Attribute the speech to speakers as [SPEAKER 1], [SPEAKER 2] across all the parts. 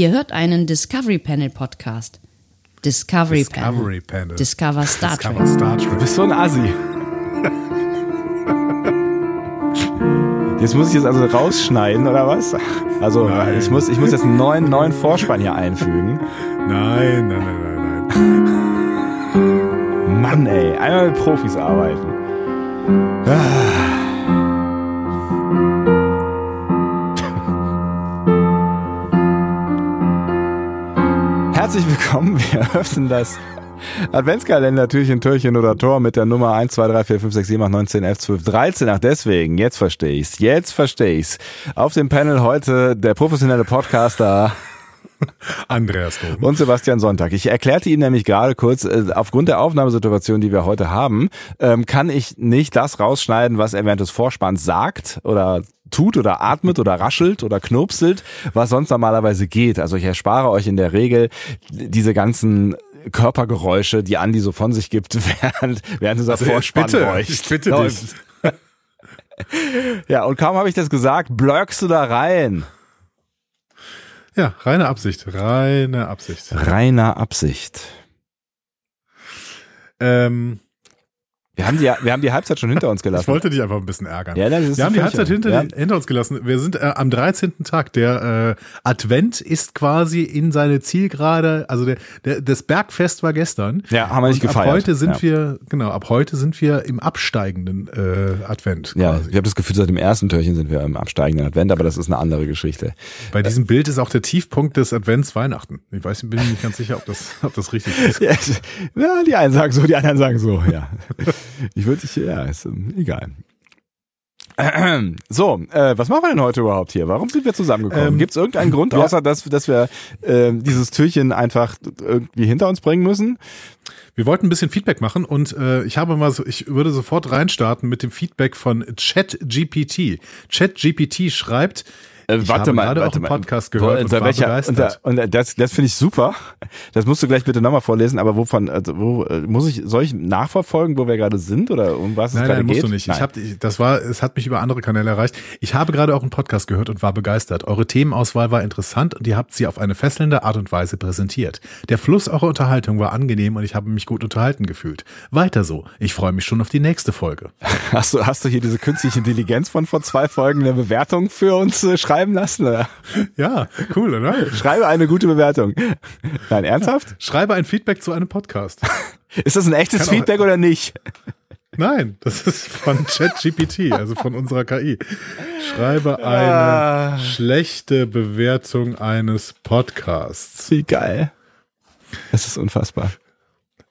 [SPEAKER 1] Ihr hört einen Discovery Panel Podcast. Discovery,
[SPEAKER 2] Discovery
[SPEAKER 1] Panel.
[SPEAKER 2] Panel.
[SPEAKER 1] Discover Star
[SPEAKER 2] Discover
[SPEAKER 1] Trek.
[SPEAKER 2] Star Trek.
[SPEAKER 3] Du bist so ein Assi. Jetzt muss ich es also rausschneiden, oder was? Also,
[SPEAKER 2] Nein.
[SPEAKER 3] ich muss, ich muss jetzt einen neuen, neuen Vorspann hier einfügen.
[SPEAKER 2] Nein, nein, nein, nein, nein.
[SPEAKER 3] Mann, ey. Einmal mit Profis arbeiten. Ah. Willkommen. Wir öffnen das Adventskalender Türchen, Türchen oder Tor mit der Nummer 1, 2, 3, 4, 5, 6, 7, 8, 9, 10, 11, 12, 13. Ach deswegen, jetzt verstehe ich's. Jetzt verstehe ich's. Auf dem Panel heute der professionelle Podcaster
[SPEAKER 2] Andreas Dom.
[SPEAKER 3] und Sebastian Sonntag. Ich erklärte Ihnen nämlich gerade kurz, äh, aufgrund der Aufnahmesituation, die wir heute haben, ähm, kann ich nicht das rausschneiden, was er während des Vorspanns sagt oder tut oder atmet oder raschelt oder knurpselt, was sonst normalerweise geht. Also ich erspare euch in der Regel diese ganzen Körpergeräusche, die Andi so von sich gibt, während, während dieser Vorspann
[SPEAKER 2] bitte, ich bitte dich.
[SPEAKER 3] Ja, und kaum habe ich das gesagt, blöckst du da rein.
[SPEAKER 2] Ja, reine Absicht, reine Absicht.
[SPEAKER 3] Reiner Absicht.
[SPEAKER 2] Ähm,
[SPEAKER 3] Wir haben die, wir haben die Halbzeit schon hinter uns gelassen.
[SPEAKER 2] ich wollte dich einfach ein bisschen ärgern.
[SPEAKER 3] Ja, ist
[SPEAKER 2] Wir haben die Halbzeit hinter,
[SPEAKER 3] ja.
[SPEAKER 2] hinter uns gelassen. Wir sind äh, am 13. Tag. Der äh, Advent ist quasi in seine Zielgerade. Also der, der, das Bergfest war gestern.
[SPEAKER 3] Ja, haben wir nicht gefeiert.
[SPEAKER 2] Ab heute sind
[SPEAKER 3] Ja.
[SPEAKER 2] wir, genau, ab heute sind wir im absteigenden äh, Advent.
[SPEAKER 3] Ja,
[SPEAKER 2] Quasi.
[SPEAKER 3] ich habe das Gefühl, seit dem ersten Türchen sind wir im absteigenden Advent, aber das ist eine andere Geschichte.
[SPEAKER 2] Bei diesem Bild ist auch der Tiefpunkt des Advents Weihnachten. Ich weiß, bin mir nicht ganz sicher, ob das, ob das richtig ist.
[SPEAKER 3] Ja, ja, die einen sagen so, die anderen sagen so, ja. Ich würde dich, ja, ist ähm, egal. So, äh, was machen wir denn heute überhaupt hier? Warum sind wir zusammengekommen?
[SPEAKER 2] Ähm,
[SPEAKER 3] Gibt es irgendeinen Grund,
[SPEAKER 2] ja.
[SPEAKER 3] außer dass, dass wir ähm, dieses Türchen einfach irgendwie hinter uns bringen müssen?
[SPEAKER 2] Wir wollten ein bisschen Feedback machen und äh, ich habe mal so, ich würde sofort reinstarten mit dem Feedback von ChatGPT. ChatGPT schreibt,
[SPEAKER 3] Äh,
[SPEAKER 2] Ich habe gerade auch einen Podcast gehört und
[SPEAKER 3] unter
[SPEAKER 2] war
[SPEAKER 3] welcher,
[SPEAKER 2] begeistert.
[SPEAKER 3] Unter, und das, das finde ich super. Das musst du gleich bitte nochmal vorlesen, aber wovon, also wo, äh, muss ich, soll ich nachverfolgen, wo wir gerade sind oder um was es
[SPEAKER 2] Nein,
[SPEAKER 3] gerade
[SPEAKER 2] nein, musst
[SPEAKER 3] geht?
[SPEAKER 2] du nicht.
[SPEAKER 3] Nein.
[SPEAKER 2] Ich hab, ich, das war, es hat mich über andere Kanäle erreicht. Ich habe gerade auch einen Podcast gehört und war begeistert. Eure Themenauswahl war interessant und ihr habt sie auf eine fesselnde Art und Weise präsentiert. Der Fluss eurer Unterhaltung war angenehm und ich habe mich gut unterhalten gefühlt. Weiter so. Ich freue mich schon auf die nächste Folge.
[SPEAKER 3] Hast du, hast du hier diese künstliche Intelligenz von vor zwei Folgen eine Bewertung für uns äh, schreiben lassen? Oder?
[SPEAKER 2] Ja, cool, oder?
[SPEAKER 3] Schreibe eine gute Bewertung. Nein, ernsthaft?
[SPEAKER 2] Schreibe ein Feedback zu einem Podcast.
[SPEAKER 3] Ist das ein echtes
[SPEAKER 2] Kann auch-
[SPEAKER 3] Feedback oder nicht?
[SPEAKER 2] Nein, das ist von ChatGPT, also von unserer KI. Schreibe eine
[SPEAKER 3] Ah.
[SPEAKER 2] schlechte Bewertung eines Podcasts.
[SPEAKER 3] Wie geil. Das ist unfassbar.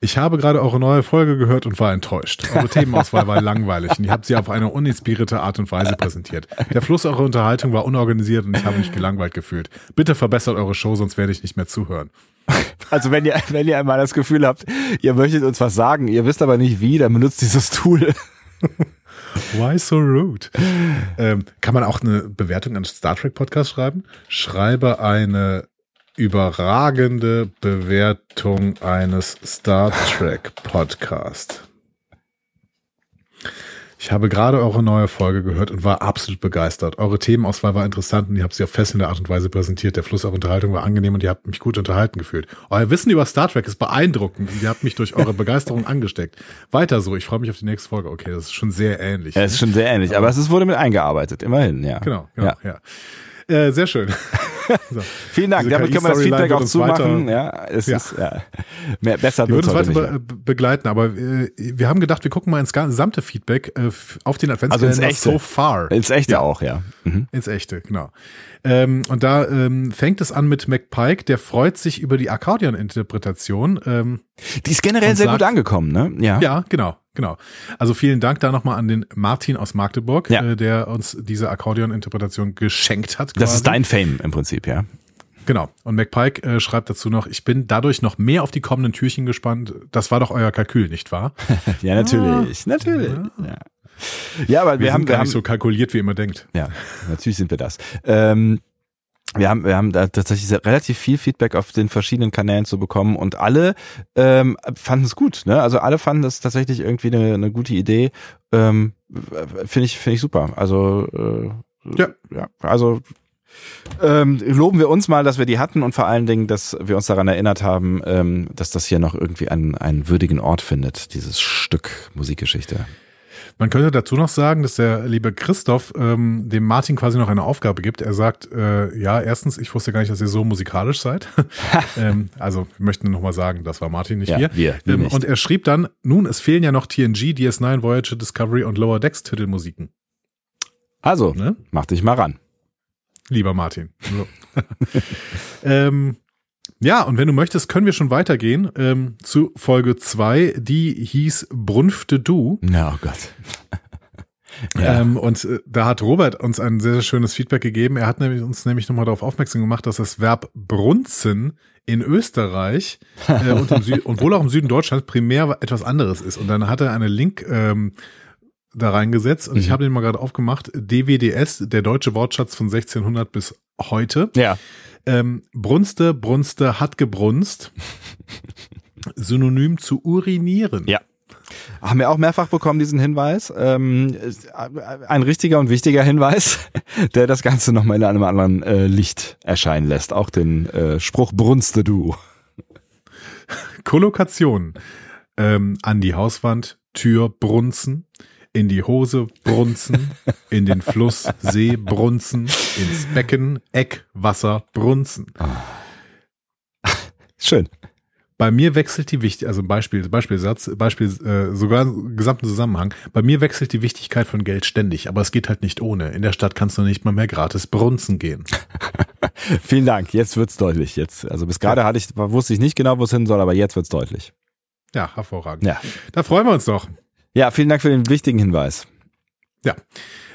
[SPEAKER 2] Ich habe gerade eure neue Folge gehört und war enttäuscht. Eure Themenauswahl war langweilig und ihr habt sie auf eine uninspirierte Art und Weise präsentiert. Der Fluss eurer Unterhaltung war unorganisiert und ich habe mich gelangweilt gefühlt. Bitte verbessert eure Show, sonst werde ich nicht mehr zuhören.
[SPEAKER 3] Also wenn ihr, wenn ihr einmal das Gefühl habt, ihr möchtet uns was sagen, ihr wisst aber nicht wie, dann benutzt dieses Tool.
[SPEAKER 2] Why so rude? Ähm, kann man auch eine Bewertung an Star Trek Podcast schreiben? Schreibe eine überragende Bewertung eines Star Trek Podcast. Ich habe gerade eure neue Folge gehört und war absolut begeistert. Eure Themenauswahl war interessant und ihr habt sie auf fesselnde Art und Weise präsentiert. Der Fluss eurer Unterhaltung war angenehm und ihr habt mich gut unterhalten gefühlt. Euer Wissen über Star Trek ist beeindruckend und ihr habt mich durch eure Begeisterung angesteckt. Weiter so, ich freue mich auf die nächste Folge. Okay, das ist schon sehr ähnlich.
[SPEAKER 3] Ja, es ist schon sehr ähnlich, aber es ist, wurde mit eingearbeitet, immerhin, ja.
[SPEAKER 2] Genau, genau,
[SPEAKER 3] Ja.
[SPEAKER 2] ja. Äh, sehr schön. so.
[SPEAKER 3] Vielen Dank,
[SPEAKER 2] Diese
[SPEAKER 3] damit können wir das Feedback auch zumachen.
[SPEAKER 2] weiter-
[SPEAKER 3] Ja, es
[SPEAKER 2] Ja.
[SPEAKER 3] ist, ja. Mehr, besser
[SPEAKER 2] wird
[SPEAKER 3] wird's
[SPEAKER 2] uns weiter be
[SPEAKER 3] mehr.
[SPEAKER 2] begleiten, aber äh, wir haben gedacht, wir gucken mal ins gesamte Feedback äh, auf den
[SPEAKER 3] Also
[SPEAKER 2] Adventskalender
[SPEAKER 3] Echte.
[SPEAKER 2] so far.
[SPEAKER 3] Ins Echte
[SPEAKER 2] Ja.
[SPEAKER 3] auch, ja. Mhm.
[SPEAKER 2] Ins Echte, genau. Ähm, und da ähm, fängt es an mit McPike, der freut sich über die Akkordeon-Interpretation. Ähm,
[SPEAKER 3] Die ist generell sehr
[SPEAKER 2] sagt-
[SPEAKER 3] gut angekommen, ne? Ja.
[SPEAKER 2] ja, genau, genau. Also vielen Dank da nochmal an den Martin aus Magdeburg,
[SPEAKER 3] Ja.
[SPEAKER 2] äh, der uns diese Akkordeon-Interpretation geschenkt hat.
[SPEAKER 3] Das
[SPEAKER 2] quasi.
[SPEAKER 3] ist dein Fame im Prinzip, ja.
[SPEAKER 2] Genau. Und McPike äh, schreibt dazu noch, ich bin dadurch noch mehr auf die kommenden Türchen gespannt. Das war doch euer Kalkül, nicht wahr?
[SPEAKER 3] Ja, natürlich, natürlich. Ja. ja, aber wir,
[SPEAKER 2] Wir,
[SPEAKER 3] haben, wir
[SPEAKER 2] gar
[SPEAKER 3] haben,
[SPEAKER 2] nicht so kalkuliert, wie ihr immer denkt.
[SPEAKER 3] ja, natürlich sind wir das. Ähm, wir haben, wir haben da tatsächlich relativ viel Feedback auf den verschiedenen Kanälen zu bekommen und alle ähm, fanden es gut. Ne? Also alle fanden das tatsächlich irgendwie eine, eine gute Idee. Ähm, finde ich, finde ich super. Also äh,
[SPEAKER 2] Ja.
[SPEAKER 3] ja, also ähm, loben wir uns mal, dass wir die hatten und vor allen Dingen, dass wir uns daran erinnert haben, ähm, dass das hier noch irgendwie einen, einen würdigen Ort findet, dieses Stück Musikgeschichte.
[SPEAKER 2] Man könnte dazu noch sagen, dass der liebe Christoph ähm, dem Martin quasi noch eine Aufgabe gibt. Er sagt, äh, ja, erstens, ich wusste gar nicht, dass ihr so musikalisch seid. ähm, also wir möchten nochmal sagen, das war Martin, nicht
[SPEAKER 3] Ja,
[SPEAKER 2] wir.
[SPEAKER 3] wir, wir
[SPEAKER 2] ähm,
[SPEAKER 3] nicht.
[SPEAKER 2] Und er schrieb dann, nun, es fehlen ja noch TNG, DS9, Voyager, Discovery und Lower Decks Titelmusiken.
[SPEAKER 3] Also,
[SPEAKER 2] Ne?
[SPEAKER 3] mach dich mal ran.
[SPEAKER 2] Lieber Martin. So. ähm, ja, und wenn du möchtest, können wir schon weitergehen ähm, zu Folge zwei. Die hieß Brunfte Du.
[SPEAKER 3] Ja, oh Gott. Ja.
[SPEAKER 2] Ähm, und äh, da hat Robert uns ein sehr, sehr schönes Feedback gegeben. Er hat nämlich, uns nämlich nochmal darauf aufmerksam gemacht, dass das Verb brunzen in Österreich äh, und, und wohl auch im Süden Deutschlands primär etwas anderes ist. Und dann hat er einen Link ähm, da reingesetzt und ich
[SPEAKER 3] Mhm.
[SPEAKER 2] habe den mal gerade aufgemacht. DWDS, der deutsche Wortschatz von 1600 bis heute.
[SPEAKER 3] Ja.
[SPEAKER 2] Ähm, Brunste, Brunste, hat gebrunst. Synonym zu urinieren.
[SPEAKER 3] Ja. Haben wir auch mehrfach bekommen, diesen Hinweis. Ähm, ist ein richtiger und wichtiger Hinweis, der das Ganze nochmal in einem anderen äh, Licht erscheinen lässt. Auch den äh, Spruch Brunste du.
[SPEAKER 2] Kollokation. Ähm, an die Hauswand, Tür brunzen, in die Hose brunzen, in den Fluss See brunzen, ins Becken Eck Wasser brunzen.
[SPEAKER 3] Schön.
[SPEAKER 2] Bei mir wechselt die Wichtigkeit, also Beispiel, Beispielsatz, Beispiel, äh, sogar im gesamten Zusammenhang. Bei mir wechselt die Wichtigkeit von Geld ständig, aber es geht halt nicht ohne. In der Stadt kannst du nicht mal mehr gratis brunzen gehen.
[SPEAKER 3] Vielen Dank. Jetzt wird's deutlich. Jetzt, also bis gerade hatte ich, wusste ich nicht genau, wo es hin soll, aber jetzt wird's deutlich.
[SPEAKER 2] Ja, hervorragend.
[SPEAKER 3] Ja.
[SPEAKER 2] Da freuen wir uns doch.
[SPEAKER 3] Ja, vielen Dank für den wichtigen Hinweis.
[SPEAKER 2] Ja.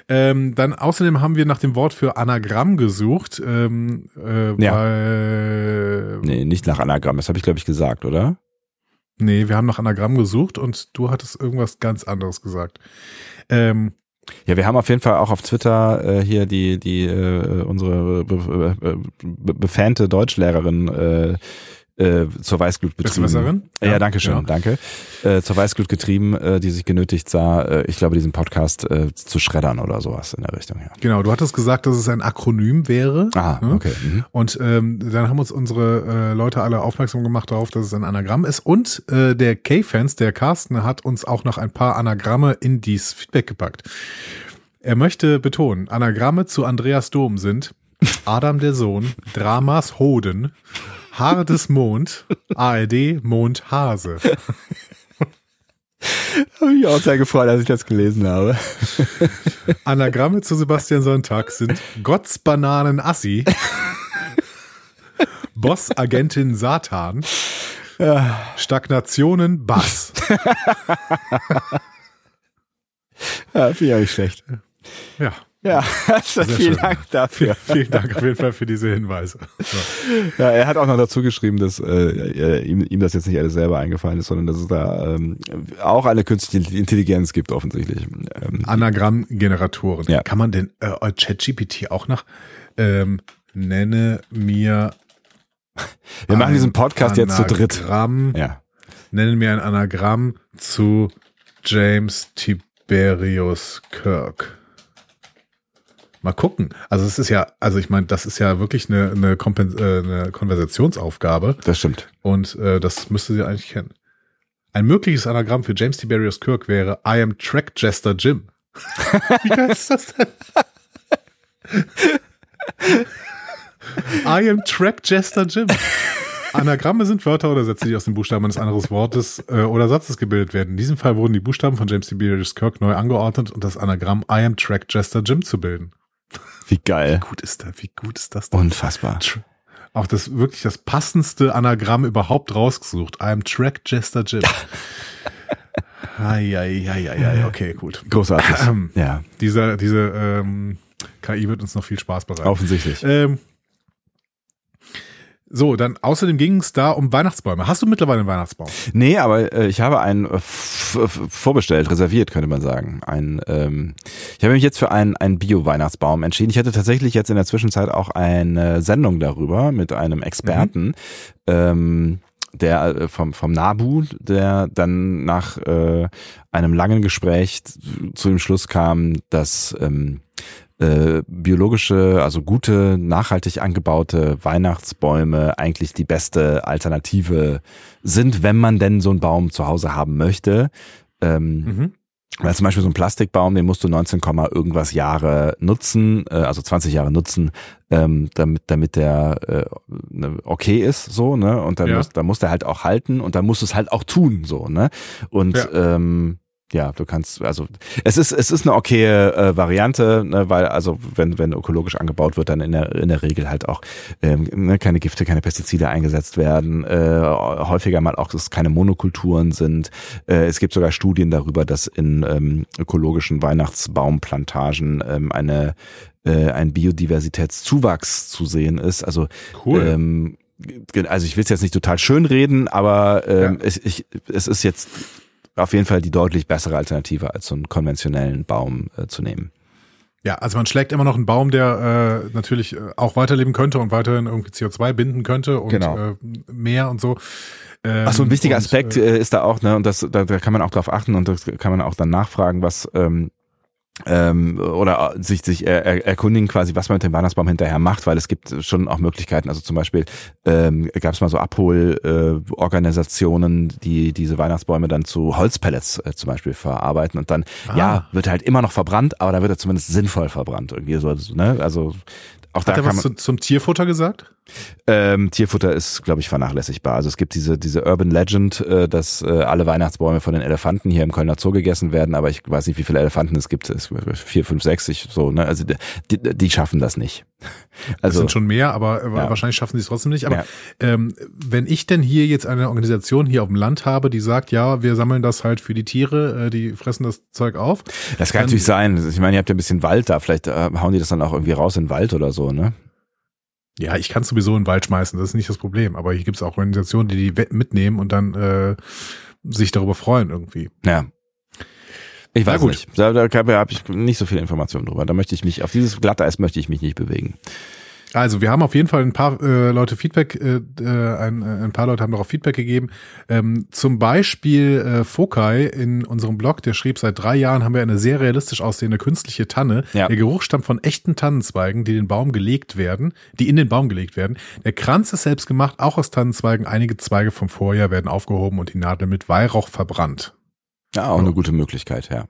[SPEAKER 2] Ähm, dann außerdem haben wir nach dem Wort für Anagramm gesucht, ähm, äh,
[SPEAKER 3] Ja.
[SPEAKER 2] weil
[SPEAKER 3] Nee, nicht nach Anagramm. Das habe ich, glaube ich, gesagt, oder?
[SPEAKER 2] nee, wir haben nach Anagramm gesucht und du hattest irgendwas ganz anderes gesagt. Ähm,
[SPEAKER 3] Ja, wir haben auf jeden Fall auch auf Twitter äh, hier die die äh, unsere be be be befante Deutschlehrerin äh, äh, zur Weißglut betrieben.
[SPEAKER 2] Besserwisserin?
[SPEAKER 3] Ja,
[SPEAKER 2] Ja,
[SPEAKER 3] danke schön,
[SPEAKER 2] ja.
[SPEAKER 3] danke. Äh, zur Weißglut getrieben, äh, die sich genötigt sah, äh, ich glaube, diesen Podcast äh, zu schreddern oder sowas in der Richtung. Ja.
[SPEAKER 2] genau, du hattest gesagt, dass es ein Akronym wäre.
[SPEAKER 3] Ah,
[SPEAKER 2] ne?
[SPEAKER 3] okay. Mhm.
[SPEAKER 2] Und ähm, dann haben uns unsere äh, Leute alle aufmerksam gemacht darauf, dass es ein Anagramm ist. Und äh, der K-Fans, der Carsten, hat uns auch noch ein paar Anagramme in dies Feedback gepackt. Er möchte betonen, Anagramme zu Andreas Dom sind Adam der Sohn, Dramas Hoden, Haar des Mond, ARD Mond Hase.
[SPEAKER 3] Habe mich auch sehr gefreut, als ich das gelesen habe.
[SPEAKER 2] Anagramme zu Sebastian Sonntag sind Gotts Bananen Assi, Boss Agentin Satan, Stagnationen Bass.
[SPEAKER 3] Ja, finde ich auch nicht schlecht.
[SPEAKER 2] Ja,
[SPEAKER 3] Ja, vielen
[SPEAKER 2] schön.
[SPEAKER 3] Dank dafür.
[SPEAKER 2] vielen Dank auf jeden Fall für diese Hinweise.
[SPEAKER 3] Ja, er hat auch noch dazu geschrieben, dass äh, ihm, ihm das jetzt nicht alles selber eingefallen ist, sondern dass es da ähm, auch eine künstliche Intelligenz gibt offensichtlich. Ähm,
[SPEAKER 2] Anagrammgeneratoren.
[SPEAKER 3] Ja.
[SPEAKER 2] Kann man denn äh, ChatGPT auch nach ähm, nenne mir
[SPEAKER 3] wir machen diesen Podcast jetzt zu dritt.
[SPEAKER 2] Anagramm,
[SPEAKER 3] Ja.
[SPEAKER 2] Nenne mir ein Anagramm zu James Tiberius Kirk. Mal gucken. Also es ist ja, also ich meine, das ist ja wirklich eine, eine, Kompens äh, eine Konversationsaufgabe
[SPEAKER 3] Das stimmt.
[SPEAKER 2] und äh, das müsste sie eigentlich kennen. Ein mögliches Anagramm für James Tiberius Kirk wäre I am Track Jester Jim. Wie geil ist das denn? I am Track Jester Jim. Anagramme sind Wörter oder Sätze, die aus den Buchstaben eines anderen Wortes äh, oder Satzes gebildet werden. In diesem Fall wurden die Buchstaben von James Tiberius Kirk neu angeordnet und das Anagramm I am Track Jester Jim zu bilden.
[SPEAKER 3] Wie geil.
[SPEAKER 2] Gut ist das, wie gut ist das denn?
[SPEAKER 3] Unfassbar.
[SPEAKER 2] Auch das wirklich das passendste Anagramm überhaupt rausgesucht. I am Track Jester Jim. Eieieiei, okay, gut.
[SPEAKER 3] Großartig.
[SPEAKER 2] Ähm,
[SPEAKER 3] Ja,
[SPEAKER 2] Diese, diese ähm, KI wird uns noch viel Spaß bereiten.
[SPEAKER 3] offensichtlich.
[SPEAKER 2] Ähm, so, dann außerdem ging es da um Weihnachtsbäume. Hast du mittlerweile einen Weihnachtsbaum?
[SPEAKER 3] Nee, aber äh, ich habe einen äh, vorbestellt, reserviert, könnte man sagen. Ein, ähm, ich habe mich jetzt für einen, einen Bio-Weihnachtsbaum entschieden. Ich hatte tatsächlich jetzt in der Zwischenzeit auch eine Sendung darüber mit einem Experten, ähm, der äh, vom, vom NABU, der dann nach äh, einem langen Gespräch zu dem Schluss kam, dass ähm, äh, biologische, also gute, nachhaltig angebaute Weihnachtsbäume eigentlich die beste Alternative sind, wenn man denn so einen Baum zu Hause haben möchte. Ähm,
[SPEAKER 2] Mhm.
[SPEAKER 3] weil zum Beispiel so ein Plastikbaum, den musst du 19, Komma irgendwas Jahre nutzen, äh, also 20 Jahre nutzen, ähm, damit, damit der äh, ne, okay ist, so, ne? Und dann
[SPEAKER 2] Ja.
[SPEAKER 3] muss, dann muss der halt auch halten und dann musst du es halt auch tun, so, ne? Und
[SPEAKER 2] Ja.
[SPEAKER 3] ähm, ja, du kannst, also es ist, es ist eine okaye äh, Variante, ne, weil also wenn, wenn ökologisch angebaut wird, dann in der, in der Regel halt auch ähm, ne, keine Gifte, keine Pestizide eingesetzt werden, äh, häufiger mal auch, dass es keine Monokulturen sind. Äh, es gibt sogar Studien darüber, dass in ähm, ökologischen Weihnachtsbaumplantagen ähm, eine äh, ein Biodiversitätszuwachs zu sehen ist. Also
[SPEAKER 2] Cool.
[SPEAKER 3] ähm, also ich will es jetzt nicht total schön reden, aber ähm,
[SPEAKER 2] Ja.
[SPEAKER 3] es, ich, es ist jetzt auf jeden Fall die deutlich bessere Alternative, als so einen konventionellen Baum äh, zu nehmen.
[SPEAKER 2] Ja, also man schlägt immer noch einen Baum, der äh, natürlich äh, auch weiterleben könnte und weiterhin irgendwie CO2 binden könnte und
[SPEAKER 3] Genau.
[SPEAKER 2] äh, mehr und so. Ähm,
[SPEAKER 3] Ach so, ein wichtiger
[SPEAKER 2] und,
[SPEAKER 3] Aspekt
[SPEAKER 2] Äh,
[SPEAKER 3] äh, ist da auch, ne, und das, da, da kann man auch drauf achten und das kann man auch dann nachfragen, was ähm, ähm, oder sich sich er, er, erkundigen quasi, was man mit dem Weihnachtsbaum hinterher macht, weil es gibt schon auch Möglichkeiten. Also zum Beispiel ähm, gab es mal so Abholorganisationen, äh, Organisationen, die diese Weihnachtsbäume dann zu Holzpellets äh, zum Beispiel verarbeiten und dann
[SPEAKER 2] Ah.
[SPEAKER 3] ja wird halt immer noch verbrannt, aber da wird er zumindest sinnvoll verbrannt irgendwie so, ne? Also auch da
[SPEAKER 2] hat er
[SPEAKER 3] kann
[SPEAKER 2] was
[SPEAKER 3] man,
[SPEAKER 2] zu, zum Tierfutter gesagt?
[SPEAKER 3] ähm, Tierfutter ist, glaube ich, vernachlässigbar. Also es gibt diese, diese Urban Legend, äh, dass äh, alle Weihnachtsbäume von den Elefanten hier im Kölner Zoo gegessen werden, aber ich weiß nicht, wie viele Elefanten es gibt. Es vier, fünf, sechs, ich, so, ne? Also die, die, schaffen das nicht.
[SPEAKER 2] Das
[SPEAKER 3] Also
[SPEAKER 2] sind schon mehr, aber äh,
[SPEAKER 3] Ja.
[SPEAKER 2] wahrscheinlich schaffen sie es trotzdem nicht. Aber
[SPEAKER 3] Ja.
[SPEAKER 2] ähm, wenn ich denn hier jetzt eine Organisation hier auf dem Land habe, die sagt, ja, wir sammeln das halt für die Tiere, äh, die fressen das Zeug auf.
[SPEAKER 3] das kann natürlich sein. Ich meine, ihr habt ja ein bisschen Wald da, vielleicht äh, hauen die das dann auch irgendwie raus in den Wald oder so, ne?
[SPEAKER 2] Ja, ich kann sowieso in den Wald schmeißen, das ist nicht das Problem. Aber hier gibt es auch Organisationen, die die mitnehmen und dann äh, sich darüber freuen irgendwie.
[SPEAKER 3] Ja. Ich weiß
[SPEAKER 2] gut.
[SPEAKER 3] nicht. Da, da habe ich nicht so viel Informationen drüber. Da möchte ich mich, auf dieses Glatteis möchte ich mich nicht bewegen.
[SPEAKER 2] Also wir haben auf jeden Fall ein paar äh, Leute Feedback, äh, äh, ein, äh, ein paar Leute haben darauf Feedback gegeben. Ähm, zum Beispiel äh, Fokai in unserem Blog, der schrieb, seit drei Jahren haben wir eine sehr realistisch aussehende künstliche Tanne.
[SPEAKER 3] Ja.
[SPEAKER 2] Der Geruch stammt von echten Tannenzweigen, die den Baum gelegt werden, die in den Baum gelegt werden. Der Kranz ist selbst gemacht, auch aus Tannenzweigen. Einige Zweige vom Vorjahr werden aufgehoben und die Nadel mit Weihrauch verbrannt.
[SPEAKER 3] Ja, auch
[SPEAKER 2] Ja.
[SPEAKER 3] eine gute Möglichkeit, ja.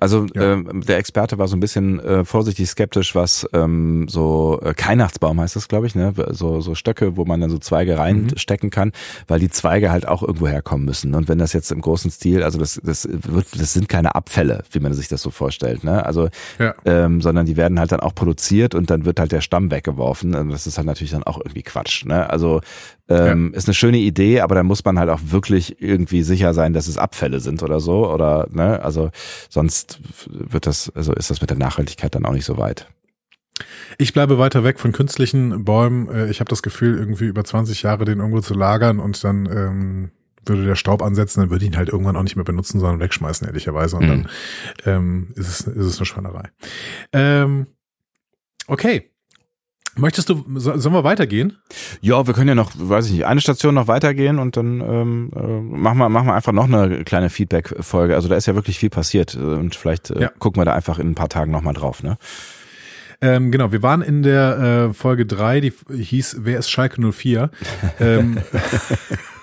[SPEAKER 3] Also
[SPEAKER 2] Ja.
[SPEAKER 3] ähm, der Experte war so ein bisschen äh, vorsichtig skeptisch, was ähm, so äh, Weihnachtsbaum heißt das, glaube ich, ne? So, so Stöcke, wo man dann so Zweige reinstecken kann, weil die Zweige halt auch irgendwo herkommen müssen. Und wenn das jetzt im großen Stil, also das, das wird, das sind keine Abfälle, wie man sich das so vorstellt, ne? Also
[SPEAKER 2] Ja.
[SPEAKER 3] ähm, sondern die werden halt dann auch produziert und dann wird halt der Stamm weggeworfen. Und das ist halt natürlich dann auch irgendwie Quatsch. Ne? Also ähm, ist eine schöne Idee, aber da muss man halt auch wirklich irgendwie sicher sein, dass es Abfälle sind oder so. Oder ne, also sonst wird das, also ist das mit der Nachhaltigkeit dann auch nicht so weit.
[SPEAKER 2] Ich bleibe weiter weg von künstlichen Bäumen. Äh, Ich habe das Gefühl, irgendwie über 20 Jahre den irgendwo zu lagern und dann ähm, würde der Staub ansetzen, dann würde ich ihn halt irgendwann auch nicht mehr benutzen, sondern wegschmeißen, ehrlicherweise. Und
[SPEAKER 3] Mhm.
[SPEAKER 2] dann ähm, ist, es, ist es eine Schweinerei. Ähm, okay. Möchtest du, so, sollen wir weitergehen?
[SPEAKER 3] Ja, wir können ja noch, weiß ich nicht, eine Station noch weitergehen und dann ähm, äh, machen wir machen wir einfach noch eine kleine Feedback-Folge. Also da ist ja wirklich viel passiert äh, und vielleicht äh,
[SPEAKER 2] Ja.
[SPEAKER 3] gucken wir da einfach in ein paar Tagen nochmal drauf. Ne?
[SPEAKER 2] Ähm, genau, wir waren in der äh, Folge drei, die hieß Wer ist Schalke 04? ähm,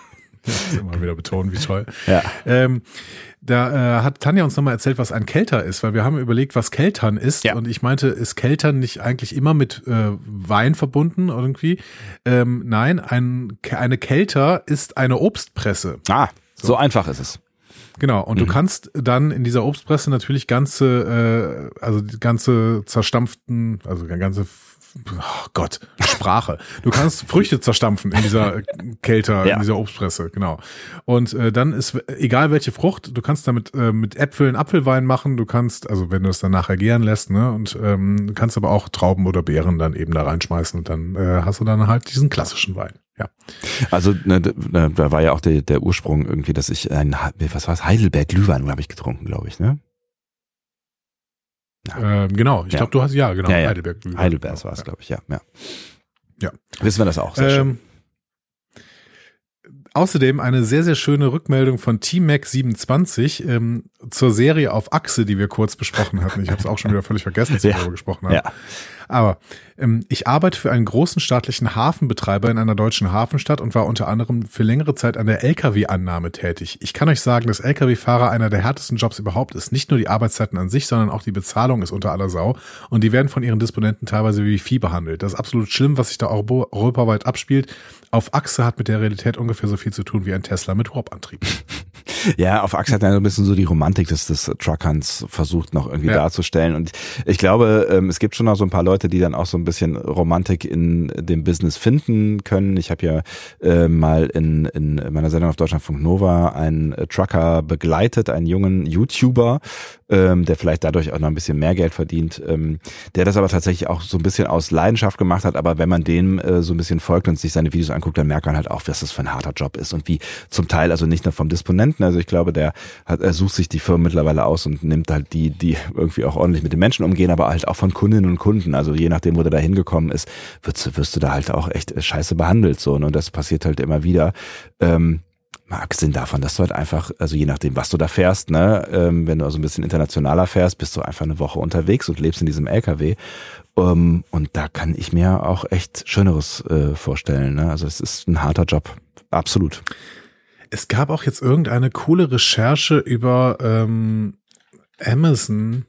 [SPEAKER 2] das immer wieder betonen, wie toll.
[SPEAKER 3] Ja.
[SPEAKER 2] Ähm, da äh, hat Tanja uns nochmal erzählt, was ein Kelter ist, weil wir haben überlegt, was Keltern ist.
[SPEAKER 3] Ja.
[SPEAKER 2] Und ich meinte, ist Keltern nicht eigentlich immer mit äh, Wein verbunden irgendwie? Ähm, nein, ein, eine Kelter ist eine Obstpresse.
[SPEAKER 3] Ah, so, einfach ist es.
[SPEAKER 2] Genau, und du kannst dann in dieser Obstpresse natürlich ganze, äh, also die ganze zerstampften, also ganze, oh Gott, Sprache. Du kannst Früchte zerstampfen in dieser Kälter,
[SPEAKER 3] Ja.
[SPEAKER 2] in dieser Obstpresse, genau. Und äh, dann ist, egal welche Frucht, du kannst damit äh, mit Äpfeln Apfelwein machen, du kannst, also wenn du es dann nachher gären lässt, ne, und ähm, du kannst aber auch Trauben oder Beeren dann eben da reinschmeißen und dann äh, hast du dann halt diesen klassischen Wein, ja.
[SPEAKER 3] Also ne, ne, da war ja auch der, der Ursprung irgendwie, dass ich ein, was war Heidelberg Glühwein habe ich getrunken, glaube ich, ne?
[SPEAKER 2] Ähm, genau, ich
[SPEAKER 3] Ja.
[SPEAKER 2] glaube, du hast, ja, genau,
[SPEAKER 3] Ja.
[SPEAKER 2] Heidelberg.
[SPEAKER 3] Heidelberg war es, glaube ich, ja, ja.
[SPEAKER 2] Ja.
[SPEAKER 3] Wissen wir das auch, sehr schön.
[SPEAKER 2] Ähm, Außerdem eine sehr, sehr schöne Rückmeldung von T-Mac27 ähm, zur Serie auf Achse, die wir kurz besprochen hatten. Ich habe es auch schon wieder völlig vergessen, dass wir darüber gesprochen haben.
[SPEAKER 3] Ja.
[SPEAKER 2] Aber ähm, ich arbeite für einen großen staatlichen Hafenbetreiber in einer deutschen Hafenstadt und war unter anderem für längere Zeit an der Lkw-Annahme tätig. Ich kann euch sagen, dass Lkw-Fahrer einer der härtesten Jobs überhaupt ist. Nicht nur die Arbeitszeiten an sich, sondern auch die Bezahlung ist unter aller Sau. Und die werden von ihren Disponenten teilweise wie Vieh behandelt. Das ist absolut schlimm, was sich da euro- europaweit abspielt. Auf Achse hat mit der Realität ungefähr so viel zu tun wie ein Tesla mit Warp-Antrieb.
[SPEAKER 3] Ja, auf Achse hat er so ein bisschen so die Romantik des, des Truckerns versucht noch irgendwie
[SPEAKER 2] Ja.
[SPEAKER 3] darzustellen. Und ich glaube, ähm, es gibt schon noch so ein paar Leute, die dann auch so ein bisschen Romantik in dem Business finden können. Ich habe ja äh, mal in, in meiner Sendung auf Deutschlandfunk Nova einen äh, Trucker begleitet, einen jungen YouTuber, ähm, der vielleicht dadurch auch noch ein bisschen mehr Geld verdient, ähm, der das aber tatsächlich auch so ein bisschen aus Leidenschaft gemacht hat. Aber wenn man dem äh, so ein bisschen folgt und sich seine Videos anguckt, dann merkt man halt auch, was das für ein harter Job ist und wie zum Teil, also nicht nur vom Disponenten, also ich glaube, der hat, er sucht sich die Firmen mittlerweile aus und nimmt halt die, die irgendwie auch ordentlich mit den Menschen umgehen, aber halt auch von Kundinnen und Kunden. Also je nachdem, wo der da hingekommen ist, wirst, du- wirst du da halt auch echt scheiße behandelt. So, ne? Und das passiert halt immer wieder. Ähm, abgesehen davon, dass du halt einfach, also je nachdem, was du da fährst, ne, ähm, wenn du also ein bisschen internationaler fährst, bist du einfach eine Woche unterwegs und lebst in diesem LKW. Ähm, und da kann ich mir auch echt Schöneres äh, vorstellen. Ne? Also es ist ein harter Job. Absolut.
[SPEAKER 2] Es gab auch jetzt irgendeine coole Recherche über ähm, Amazon,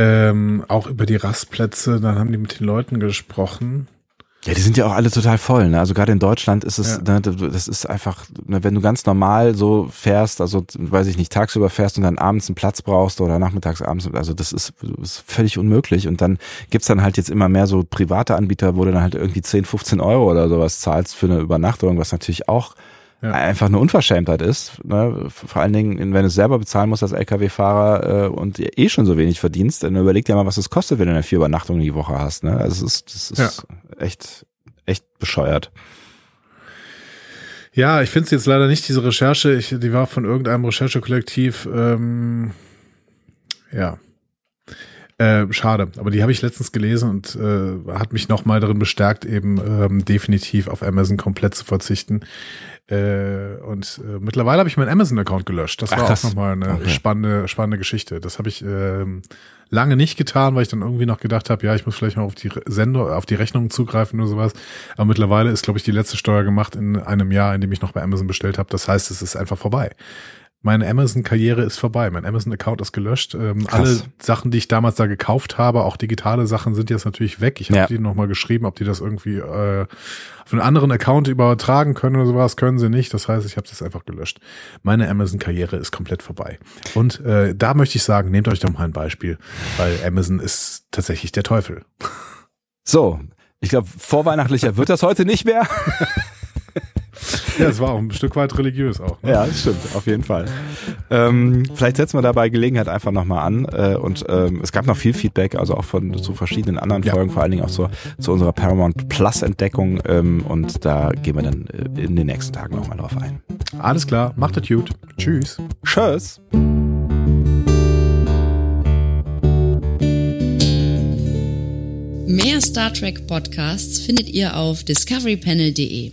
[SPEAKER 2] ähm, auch über die Rastplätze. Dann haben die mit den Leuten gesprochen.
[SPEAKER 3] Ja, die sind ja auch alle total voll. Ne? Also gerade in Deutschland ist es,
[SPEAKER 2] Ja.
[SPEAKER 3] ne, das ist einfach, ne, wenn du ganz normal so fährst, also weiß ich nicht, tagsüber fährst und dann abends einen Platz brauchst oder nachmittags abends, also das ist, ist völlig unmöglich. Und dann gibt's dann halt jetzt immer mehr so private Anbieter, wo du dann halt irgendwie 10, 15 Euro oder sowas zahlst für eine Übernachtung, was natürlich auch
[SPEAKER 2] Ja.
[SPEAKER 3] einfach eine Unverschämtheit ist. Ne? Vor allen Dingen, wenn du es selber bezahlen musst als Lkw-Fahrer äh, und eh schon so wenig verdienst, dann überleg dir mal, was es kostet, wenn du eine vier Übernachtungen die Woche hast. Ne? Also es ist, das ist echt, echt bescheuert.
[SPEAKER 2] Ja, ich finde es jetzt leider nicht, diese Recherche. Ich, die war von irgendeinem Recherchekollektiv. Ähm, ja. Äh, schade, aber die habe ich letztens gelesen und äh, hat mich nochmal darin bestärkt, eben ähm, definitiv auf Amazon komplett zu verzichten. Äh, und äh, mittlerweile habe ich meinen Amazon-Account gelöscht. Das
[SPEAKER 3] Ach,
[SPEAKER 2] war
[SPEAKER 3] krass.
[SPEAKER 2] auch nochmal eine
[SPEAKER 3] Okay.
[SPEAKER 2] spannende, spannende Geschichte. Das habe ich ähm, lange nicht getan, weil ich dann irgendwie noch gedacht habe, ja, ich muss vielleicht mal auf die Sendung, auf die Rechnungen zugreifen oder sowas. Aber mittlerweile ist, glaube ich, die letzte Steuer gemacht in einem Jahr, in dem ich noch bei Amazon bestellt habe. Das heißt, es ist einfach vorbei. Meine Amazon-Karriere ist vorbei. Mein Amazon-Account ist gelöscht. Ähm, alle Sachen, die ich damals da gekauft habe, auch digitale Sachen, sind jetzt natürlich weg. Ich habe
[SPEAKER 3] Ja.
[SPEAKER 2] die nochmal geschrieben, ob die das irgendwie äh, auf einen anderen Account übertragen können oder sowas. Können sie nicht. Das heißt, ich habe es einfach gelöscht. Meine Amazon-Karriere ist komplett vorbei. Und äh, da möchte ich sagen, nehmt euch doch mal ein Beispiel, weil Amazon ist tatsächlich der Teufel.
[SPEAKER 3] So, ich glaube, vorweihnachtlicher wird das heute nicht mehr.
[SPEAKER 2] Ja, es war auch ein Stück weit religiös auch. Ne?
[SPEAKER 3] Ja, das stimmt, auf jeden Fall. Ähm, vielleicht setzen wir dabei Gelegenheit einfach nochmal an. Äh, und ähm, es gab noch viel Feedback, also auch von zu verschiedenen anderen
[SPEAKER 2] Ja.
[SPEAKER 3] Folgen, vor allen Dingen auch zur, zu unserer Paramount Plus Entdeckung. Ähm, und da gehen wir dann äh, in den nächsten Tagen nochmal drauf ein.
[SPEAKER 2] Alles klar, macht es gut. Tschüss.
[SPEAKER 3] Tschüss.
[SPEAKER 1] Mehr Star Trek Podcasts findet ihr auf discoverypanel.de.